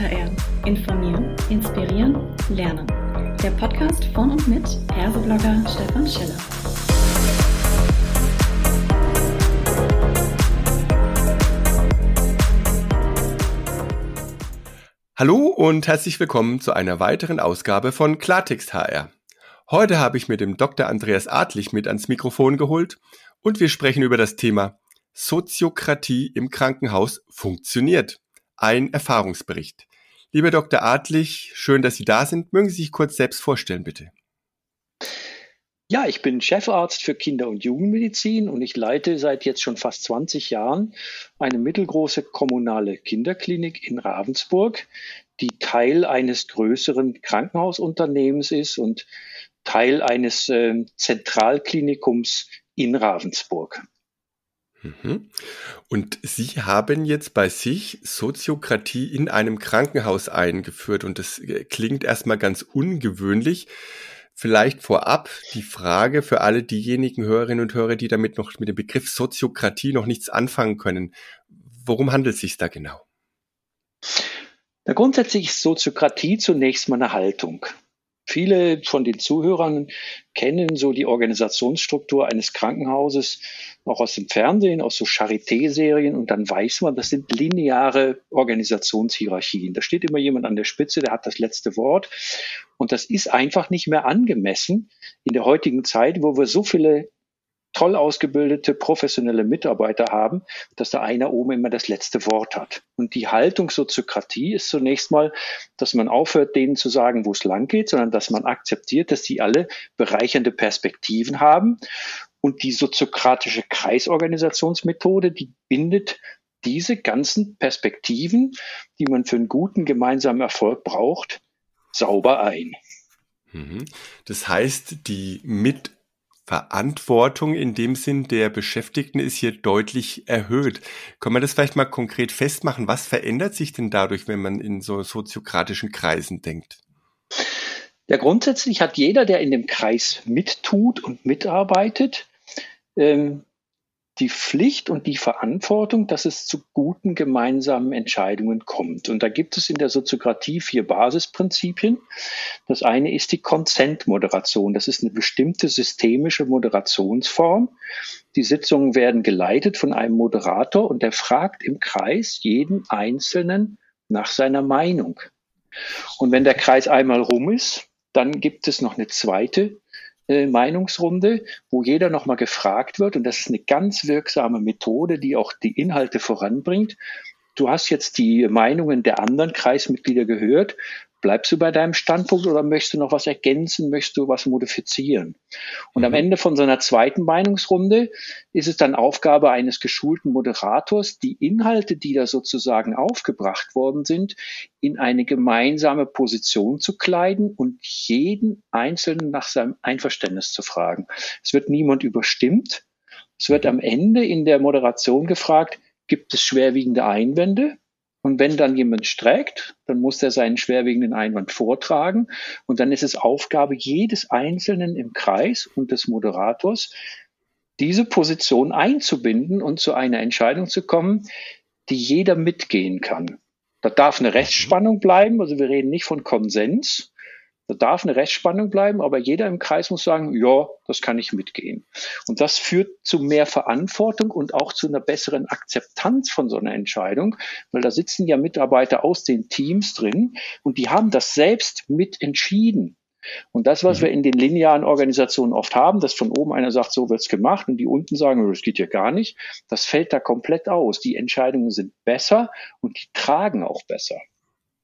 HR. Informieren, inspirieren, lernen. Der Podcast von und mit Herseblogger Stefan Schiller. Hallo und herzlich willkommen zu einer weiteren Ausgabe von Klartext HR. Heute habe ich mir dem Dr. Andreas Adlich mit ans Mikrofon geholt und wir sprechen über das Thema Soziokratie im Krankenhaus funktioniert. Ein Erfahrungsbericht. Lieber Dr. Adlich, schön, dass Sie da sind. Mögen Sie sich kurz selbst vorstellen, bitte. Ja, ich bin Chefarzt für Kinder- und Jugendmedizin und ich leite seit jetzt schon fast 20 Jahren eine mittelgroße kommunale Kinderklinik in Ravensburg, die Teil eines größeren Krankenhausunternehmens ist und Teil eines äh, Zentralklinikums in Ravensburg. Mhm. Und Sie haben jetzt bei sich Soziokratie in einem Krankenhaus eingeführt und das äh, klingt erstmal ganz ungewöhnlich. Vielleicht vorab die Frage für alle diejenigen Hörerinnen und Hörer, die damit noch mit dem Begriff Soziokratie noch nichts anfangen können. Worum handelt es sich da genau? Na, grundsätzlich ist Soziokratie zunächst mal eine Haltung. Viele von den Zuhörern kennen so die Organisationsstruktur eines Krankenhauses auch aus dem Fernsehen, aus so Charité-Serien und dann weiß man, das sind lineare Organisationshierarchien. Da steht immer jemand an der Spitze, der hat das letzte Wort und das ist einfach nicht mehr angemessen in der heutigen Zeit, wo wir so viele toll ausgebildete, professionelle Mitarbeiter haben, dass da einer oben immer das letzte Wort hat. Und die Haltung Soziokratie ist zunächst mal, dass man aufhört, denen zu sagen, wo es lang geht, sondern dass man akzeptiert, dass sie alle bereichernde Perspektiven haben. Und die soziokratische Kreisorganisationsmethode, die bindet diese ganzen Perspektiven, die man für einen guten gemeinsamen Erfolg braucht, sauber ein. Mhm. Das heißt, die mit Verantwortung in dem Sinn der Beschäftigten ist hier deutlich erhöht. Kann man das vielleicht mal konkret festmachen? Was verändert sich denn dadurch, wenn man in so soziokratischen Kreisen denkt? Ja, grundsätzlich hat jeder, der in dem Kreis mittut und mitarbeitet, ähm, die Pflicht und die Verantwortung, dass es zu guten gemeinsamen Entscheidungen kommt. Und da gibt es in der Soziokratie vier Basisprinzipien. Das eine ist die Consent-Moderation. Das ist eine bestimmte systemische Moderationsform. Die Sitzungen werden geleitet von einem Moderator und der fragt im Kreis jeden Einzelnen nach seiner Meinung. Und wenn der Kreis einmal rum ist, dann gibt es noch eine zweite Meinungsrunde, wo jeder nochmal gefragt wird. Und das ist eine ganz wirksame Methode, die auch die Inhalte voranbringt. Du hast jetzt die Meinungen der anderen Kreismitglieder gehört Bleibst du bei deinem Standpunkt oder möchtest du noch was ergänzen, möchtest du was modifizieren? Und mhm. am Ende von so einer zweiten Meinungsrunde ist es dann Aufgabe eines geschulten Moderators, die Inhalte, die da sozusagen aufgebracht worden sind, in eine gemeinsame Position zu kleiden und jeden Einzelnen nach seinem Einverständnis zu fragen. Es wird niemand überstimmt. Es wird am Ende in der Moderation gefragt, gibt es schwerwiegende Einwände? Und wenn dann jemand streckt, dann muss er seinen schwerwiegenden Einwand vortragen. Und dann ist es Aufgabe jedes Einzelnen im Kreis und des Moderators, diese Position einzubinden und zu einer Entscheidung zu kommen, die jeder mitgehen kann. Da darf eine Rechtsspannung bleiben. Also wir reden nicht von Konsens, da darf eine Rechtsspannung bleiben, aber jeder im Kreis muss sagen, ja, das kann ich mitgehen. Und das führt zu mehr Verantwortung und auch zu einer besseren Akzeptanz von so einer Entscheidung, weil da sitzen ja Mitarbeiter aus den Teams drin und die haben das selbst mit entschieden. Und das, was mhm. wir in den linearen Organisationen oft haben, dass von oben einer sagt, so wird's gemacht und die unten sagen, das geht ja gar nicht, das fällt da komplett aus. Die Entscheidungen sind besser und die tragen auch besser.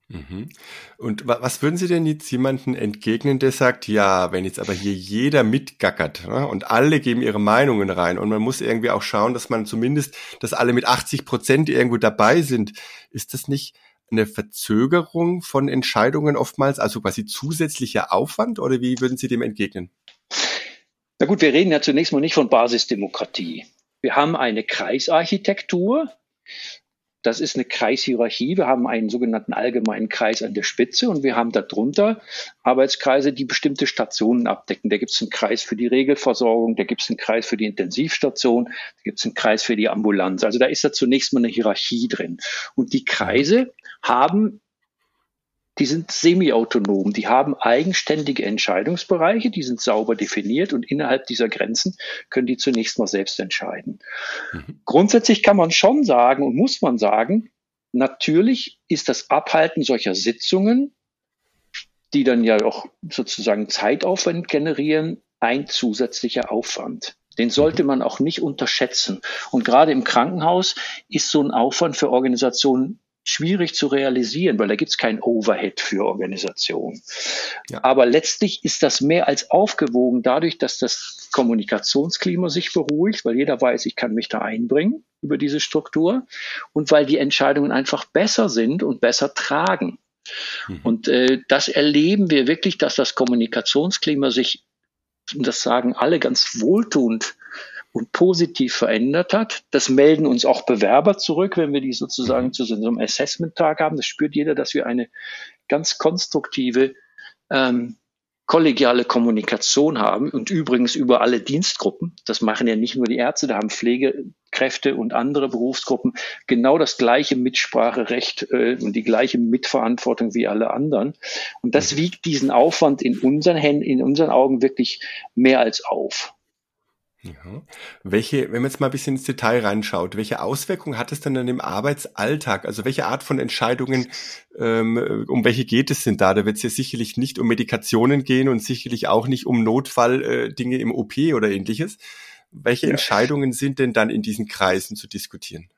Mhm. Und was würden Sie denn jetzt jemanden entgegnen, der sagt, ja, wenn jetzt aber hier jeder mitgackert ne, und alle geben ihre Meinungen rein und man muss irgendwie auch schauen, dass man zumindest, dass alle mit 80 Prozent irgendwo dabei sind, ist das nicht eine Verzögerung von Entscheidungen oftmals, also quasi zusätzlicher Aufwand oder wie würden Sie dem entgegnen? Na gut, wir reden ja zunächst mal nicht von Basisdemokratie. Wir haben eine Kreisarchitektur, das ist eine Kreishierarchie. Wir haben einen sogenannten allgemeinen Kreis an der Spitze und wir haben darunter Arbeitskreise, die bestimmte Stationen abdecken. Da gibt es einen Kreis für die Regelversorgung, da gibt es einen Kreis für die Intensivstation, da gibt es einen Kreis für die Ambulanz. Also da ist da zunächst mal eine Hierarchie drin. Und die Kreise haben die sind semi-autonom, die haben eigenständige Entscheidungsbereiche, die sind sauber definiert und innerhalb dieser Grenzen können die zunächst mal selbst entscheiden. Mhm. Grundsätzlich kann man schon sagen und muss man sagen, natürlich ist das Abhalten solcher Sitzungen, die dann ja auch sozusagen Zeitaufwand generieren, ein zusätzlicher Aufwand. Den sollte mhm. man auch nicht unterschätzen. Und gerade im Krankenhaus ist so ein Aufwand für Organisationen schwierig zu realisieren, weil da gibt es kein Overhead für Organisationen. Ja. Aber letztlich ist das mehr als aufgewogen dadurch, dass das Kommunikationsklima sich beruhigt, weil jeder weiß, ich kann mich da einbringen über diese Struktur und weil die Entscheidungen einfach besser sind und besser tragen. Mhm. Und äh, das erleben wir wirklich, dass das Kommunikationsklima sich, und das sagen alle ganz wohltuend, und positiv verändert hat. Das melden uns auch Bewerber zurück, wenn wir die sozusagen mhm. zu so einem Assessment-Tag haben. Das spürt jeder, dass wir eine ganz konstruktive, ähm, kollegiale Kommunikation haben und übrigens über alle Dienstgruppen. Das machen ja nicht nur die Ärzte, da haben Pflegekräfte und andere Berufsgruppen genau das gleiche Mitspracherecht äh, und die gleiche Mitverantwortung wie alle anderen. Und das mhm. wiegt diesen Aufwand in unseren Händen, in unseren Augen wirklich mehr als auf. Ja. Welche, wenn man jetzt mal ein bisschen ins Detail reinschaut, welche Auswirkungen hat es dann dann im Arbeitsalltag? Also welche Art von Entscheidungen, ähm, um welche geht es denn da? Da wird es ja sicherlich nicht um Medikationen gehen und sicherlich auch nicht um Notfalldinge äh, im OP oder ähnliches. Welche ja. Entscheidungen sind denn dann in diesen Kreisen zu diskutieren?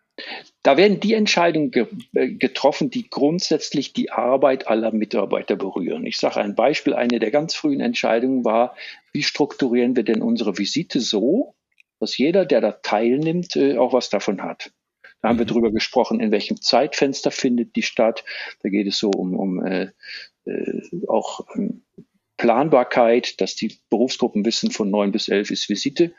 Da werden die Entscheidungen ge äh, getroffen, die grundsätzlich die Arbeit aller Mitarbeiter berühren. Ich sage ein Beispiel. Eine der ganz frühen Entscheidungen war, wie strukturieren wir denn unsere Visite so, dass jeder, der da teilnimmt, äh, auch was davon hat. Da haben wir mhm. darüber gesprochen, in welchem Zeitfenster findet die statt. Da geht es so um, um äh, äh, auch ähm, Planbarkeit, dass die Berufsgruppen wissen, von neun bis elf ist Visite.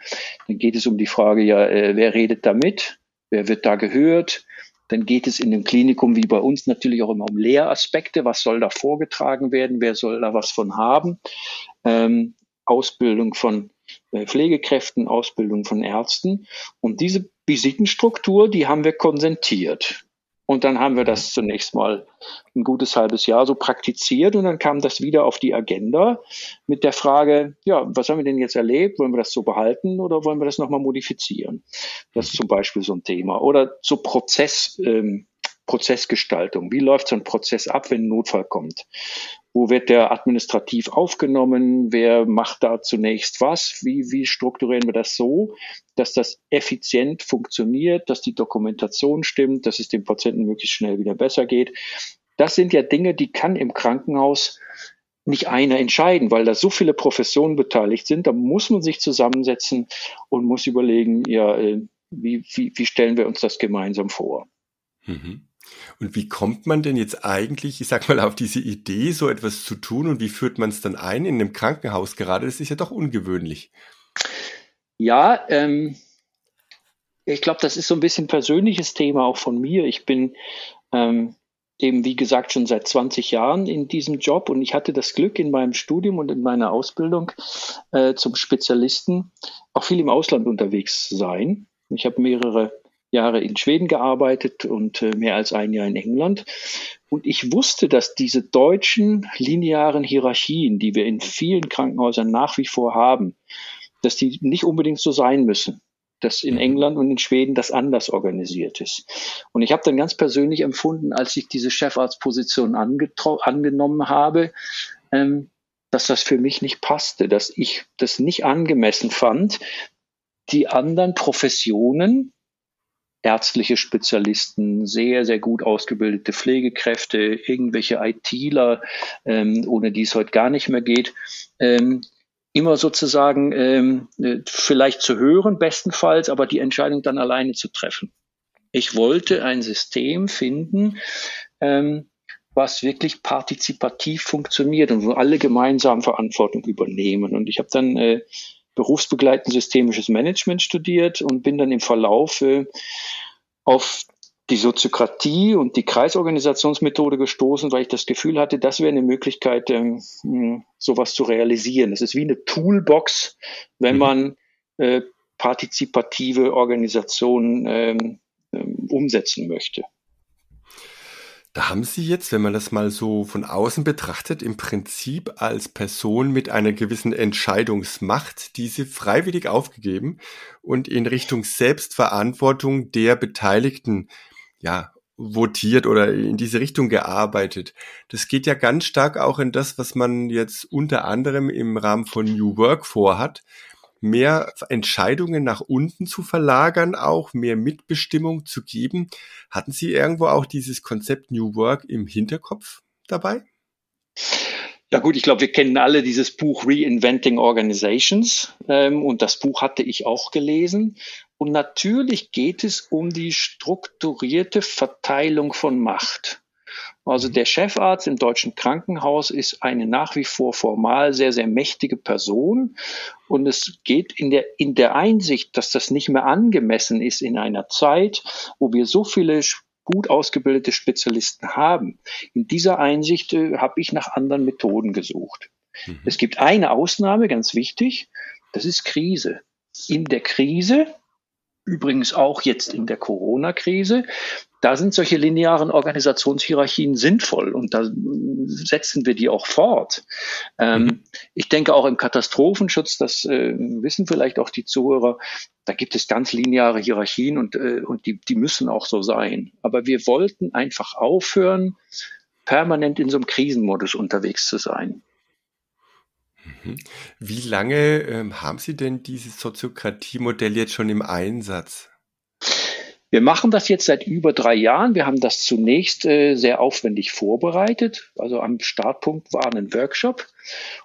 Dann geht es um die Frage, ja, äh, wer redet da mit? Wer wird da gehört? Dann geht es in dem Klinikum wie bei uns natürlich auch immer um Lehraspekte. Was soll da vorgetragen werden? Wer soll da was von haben? Ähm, Ausbildung von äh, Pflegekräften, Ausbildung von Ärzten. Und diese Visitenstruktur, die haben wir konsentiert. Und dann haben wir das zunächst mal ein gutes halbes Jahr so praktiziert und dann kam das wieder auf die Agenda mit der Frage, ja, was haben wir denn jetzt erlebt? Wollen wir das so behalten oder wollen wir das nochmal modifizieren? Das ist zum Beispiel so ein Thema. Oder so Prozess, ähm, Prozessgestaltung. Wie läuft so ein Prozess ab, wenn ein Notfall kommt? Wo wird der administrativ aufgenommen? Wer macht da zunächst was? Wie, wie strukturieren wir das so, dass das effizient funktioniert, dass die Dokumentation stimmt, dass es dem Patienten möglichst schnell wieder besser geht? Das sind ja Dinge, die kann im Krankenhaus nicht einer entscheiden, weil da so viele Professionen beteiligt sind. Da muss man sich zusammensetzen und muss überlegen, ja, äh, wie, wie, wie stellen wir uns das gemeinsam vor? Mhm. Und wie kommt man denn jetzt eigentlich, ich sag mal, auf diese Idee, so etwas zu tun und wie führt man es dann ein in einem Krankenhaus gerade? Das ist ja doch ungewöhnlich. Ja, ähm, ich glaube, das ist so ein bisschen persönliches Thema auch von mir. Ich bin ähm, eben, wie gesagt, schon seit 20 Jahren in diesem Job und ich hatte das Glück in meinem Studium und in meiner Ausbildung äh, zum Spezialisten auch viel im Ausland unterwegs zu sein. Ich habe mehrere Jahre in Schweden gearbeitet und äh, mehr als ein Jahr in England. Und ich wusste, dass diese deutschen linearen Hierarchien, die wir in vielen Krankenhäusern nach wie vor haben, dass die nicht unbedingt so sein müssen. Dass in mhm. England und in Schweden das anders organisiert ist. Und ich habe dann ganz persönlich empfunden, als ich diese Chefarztposition angenommen habe, ähm, dass das für mich nicht passte, dass ich das nicht angemessen fand, die anderen Professionen ärztliche Spezialisten, sehr, sehr gut ausgebildete Pflegekräfte, irgendwelche ITler, ähm, ohne die es heute gar nicht mehr geht, ähm, immer sozusagen ähm, äh, vielleicht zu hören, bestenfalls, aber die Entscheidung dann alleine zu treffen. Ich wollte ein System finden, ähm, was wirklich partizipativ funktioniert und wo alle gemeinsam Verantwortung übernehmen. Und ich habe dann äh, berufsbegleitend systemisches Management studiert und bin dann im Verlauf auf die Soziokratie und die Kreisorganisationsmethode gestoßen, weil ich das Gefühl hatte, das wäre eine Möglichkeit, ähm, sowas zu realisieren. Das ist wie eine Toolbox, wenn mhm. man äh, partizipative Organisationen ähm, ähm, umsetzen möchte. Haben Sie jetzt, wenn man das mal so von außen betrachtet, im Prinzip als Person mit einer gewissen Entscheidungsmacht diese freiwillig aufgegeben und in Richtung Selbstverantwortung der Beteiligten ja, votiert oder in diese Richtung gearbeitet. Das geht ja ganz stark auch in das, was man jetzt unter anderem im Rahmen von New Work vorhat, mehr Entscheidungen nach unten zu verlagern, auch mehr Mitbestimmung zu geben. Hatten Sie irgendwo auch dieses Konzept New Work im Hinterkopf dabei? Ja gut, ich glaube, wir kennen alle dieses Buch Reinventing Organizations ähm, und das Buch hatte ich auch gelesen. Und natürlich geht es um die strukturierte Verteilung von Macht. Also der Chefarzt im deutschen Krankenhaus ist eine nach wie vor formal sehr, sehr mächtige Person. Und es geht in der, in der Einsicht, dass das nicht mehr angemessen ist in einer Zeit, wo wir so viele gut ausgebildete Spezialisten haben. In dieser Einsicht äh, habe ich nach anderen Methoden gesucht. Mhm. Es gibt eine Ausnahme, ganz wichtig, das ist Krise. In der Krise übrigens auch jetzt in der Corona-Krise, da sind solche linearen Organisationshierarchien sinnvoll und da setzen wir die auch fort. Ähm, mhm. Ich denke auch im Katastrophenschutz, das äh, wissen vielleicht auch die Zuhörer, da gibt es ganz lineare Hierarchien und, äh, und die, die müssen auch so sein. Aber wir wollten einfach aufhören, permanent in so einem Krisenmodus unterwegs zu sein. Mhm. Wie lange ähm, haben Sie denn dieses Soziokratie-Modell jetzt schon im Einsatz? Wir machen das jetzt seit über drei Jahren. Wir haben das zunächst äh, sehr aufwendig vorbereitet. Also am Startpunkt war ein Workshop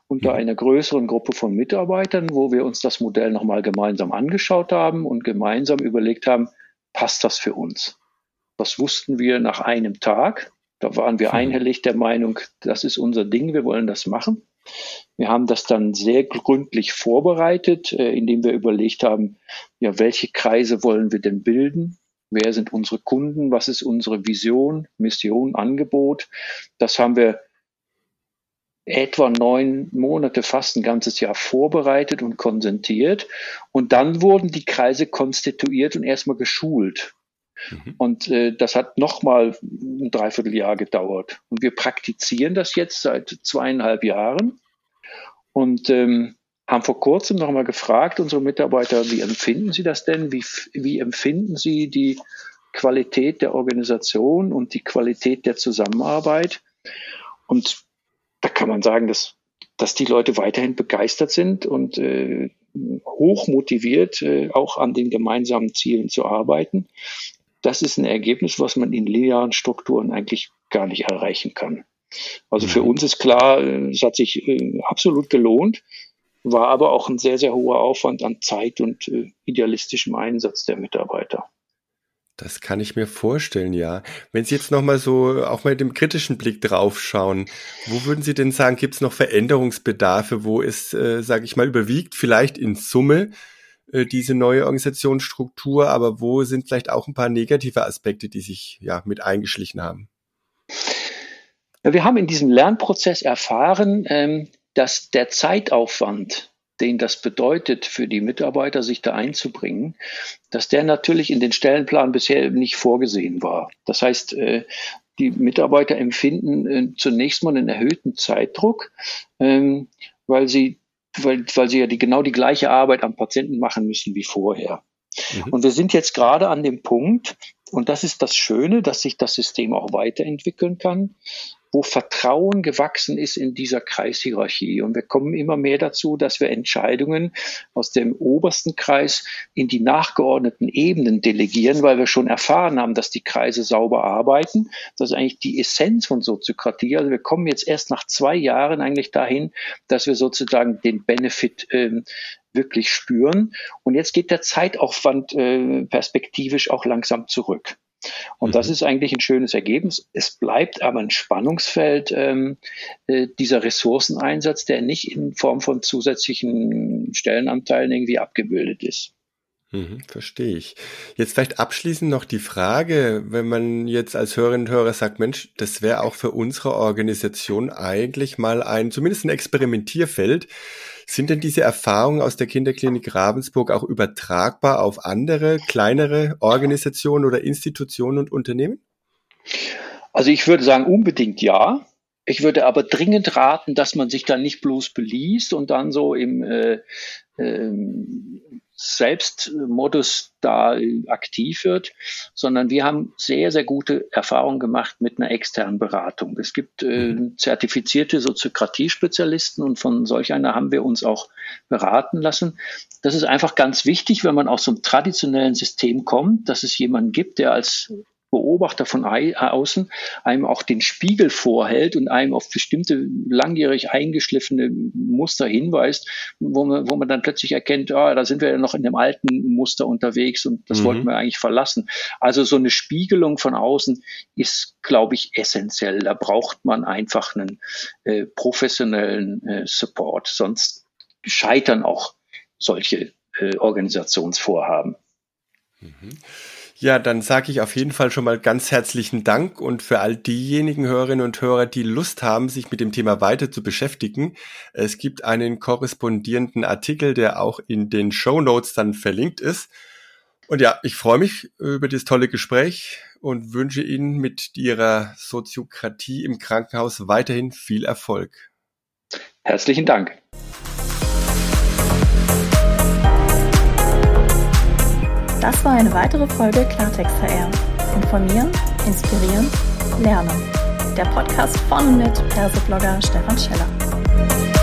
unter mhm. einer größeren Gruppe von Mitarbeitern, wo wir uns das Modell nochmal gemeinsam angeschaut haben und gemeinsam überlegt haben, passt das für uns? Das wussten wir nach einem Tag. Da waren wir mhm. einhellig der Meinung, das ist unser Ding, wir wollen das machen. Wir haben das dann sehr gründlich vorbereitet, äh, indem wir überlegt haben, ja, welche Kreise wollen wir denn bilden? Wer sind unsere Kunden? Was ist unsere Vision, Mission, Angebot? Das haben wir etwa neun Monate, fast ein ganzes Jahr vorbereitet und konsentiert. Und dann wurden die Kreise konstituiert und erstmal geschult. Mhm. Und äh, das hat nochmal ein Dreivierteljahr gedauert. Und wir praktizieren das jetzt seit zweieinhalb Jahren und ähm, haben vor kurzem nochmal gefragt, unsere Mitarbeiter, wie empfinden Sie das denn? Wie, wie empfinden Sie die Qualität der Organisation und die Qualität der Zusammenarbeit? Und da kann man sagen, dass, dass die Leute weiterhin begeistert sind und äh, hoch motiviert, äh, auch an den gemeinsamen Zielen zu arbeiten das ist ein Ergebnis, was man in linearen Strukturen eigentlich gar nicht erreichen kann. Also für mhm. uns ist klar, es hat sich äh, absolut gelohnt, war aber auch ein sehr, sehr hoher Aufwand an Zeit und äh, idealistischem Einsatz der Mitarbeiter. Das kann ich mir vorstellen, ja. Wenn Sie jetzt nochmal so auch mal mit dem kritischen Blick draufschauen, wo würden Sie denn sagen, gibt es noch Veränderungsbedarfe, wo es, äh, sage ich mal, überwiegt, vielleicht in Summe äh, diese neue Organisationsstruktur, aber wo sind vielleicht auch ein paar negative Aspekte, die sich ja mit eingeschlichen haben? Ja, wir haben in diesem Lernprozess erfahren, ähm, dass der Zeitaufwand, den das bedeutet für die Mitarbeiter, sich da einzubringen, dass der natürlich in den Stellenplan bisher nicht vorgesehen war. Das heißt, äh, die Mitarbeiter empfinden äh, zunächst mal einen erhöhten Zeitdruck, ähm, weil sie weil, weil sie ja die, genau die gleiche Arbeit am Patienten machen müssen wie vorher. Mhm. Und wir sind jetzt gerade an dem Punkt, und das ist das Schöne, dass sich das System auch weiterentwickeln kann, wo Vertrauen gewachsen ist in dieser Kreishierarchie. Und wir kommen immer mehr dazu, dass wir Entscheidungen aus dem obersten Kreis in die nachgeordneten Ebenen delegieren, weil wir schon erfahren haben, dass die Kreise sauber arbeiten. Das ist eigentlich die Essenz von Soziokratie. Also wir kommen jetzt erst nach zwei Jahren eigentlich dahin, dass wir sozusagen den Benefit ähm, wirklich spüren. Und jetzt geht der Zeitaufwand äh, perspektivisch auch langsam zurück. Und mhm. das ist eigentlich ein schönes Ergebnis. Es bleibt aber ein Spannungsfeld, ähm, äh, dieser Ressourceneinsatz, der nicht in Form von zusätzlichen Stellenanteilen irgendwie abgebildet ist. Mhm, verstehe ich. Jetzt vielleicht abschließend noch die Frage, wenn man jetzt als Hörerinnen und Hörer sagt, Mensch, das wäre auch für unsere Organisation eigentlich mal ein, zumindest ein Experimentierfeld. Sind denn diese Erfahrungen aus der Kinderklinik Ravensburg auch übertragbar auf andere, kleinere Organisationen oder Institutionen und Unternehmen? Also ich würde sagen, unbedingt ja. Ich würde aber dringend raten, dass man sich dann nicht bloß beliest und dann so im äh, äh, Selbstmodus da aktiv wird, sondern wir haben sehr, sehr gute Erfahrungen gemacht mit einer externen Beratung. Es gibt äh, mhm. zertifizierte Soziokratie-Spezialisten und von solch einer haben wir uns auch beraten lassen. Das ist einfach ganz wichtig, wenn man aus so einem traditionellen System kommt, dass es jemanden gibt, der als Beobachter von außen einem auch den Spiegel vorhält und einem auf bestimmte langjährig eingeschliffene Muster hinweist, wo man, wo man dann plötzlich erkennt, ah, da sind wir ja noch in dem alten Muster unterwegs und das mhm. wollten wir eigentlich verlassen. Also so eine Spiegelung von außen ist, glaube ich, essentiell. Da braucht man einfach einen äh, professionellen äh, Support, sonst scheitern auch solche äh, Organisationsvorhaben. Mhm. Ja, dann sage ich auf jeden Fall schon mal ganz herzlichen Dank und für all diejenigen Hörerinnen und Hörer, die Lust haben, sich mit dem Thema weiter zu beschäftigen. Es gibt einen korrespondierenden Artikel, der auch in den Show Notes dann verlinkt ist. Und ja, ich freue mich über das tolle Gespräch und wünsche Ihnen mit Ihrer Soziokratie im Krankenhaus weiterhin viel Erfolg. Herzlichen Dank. Das war eine weitere Folge Klartext HR. Informieren, inspirieren, lernen. Der Podcast von und mit Persoblogger Stefan Scheller.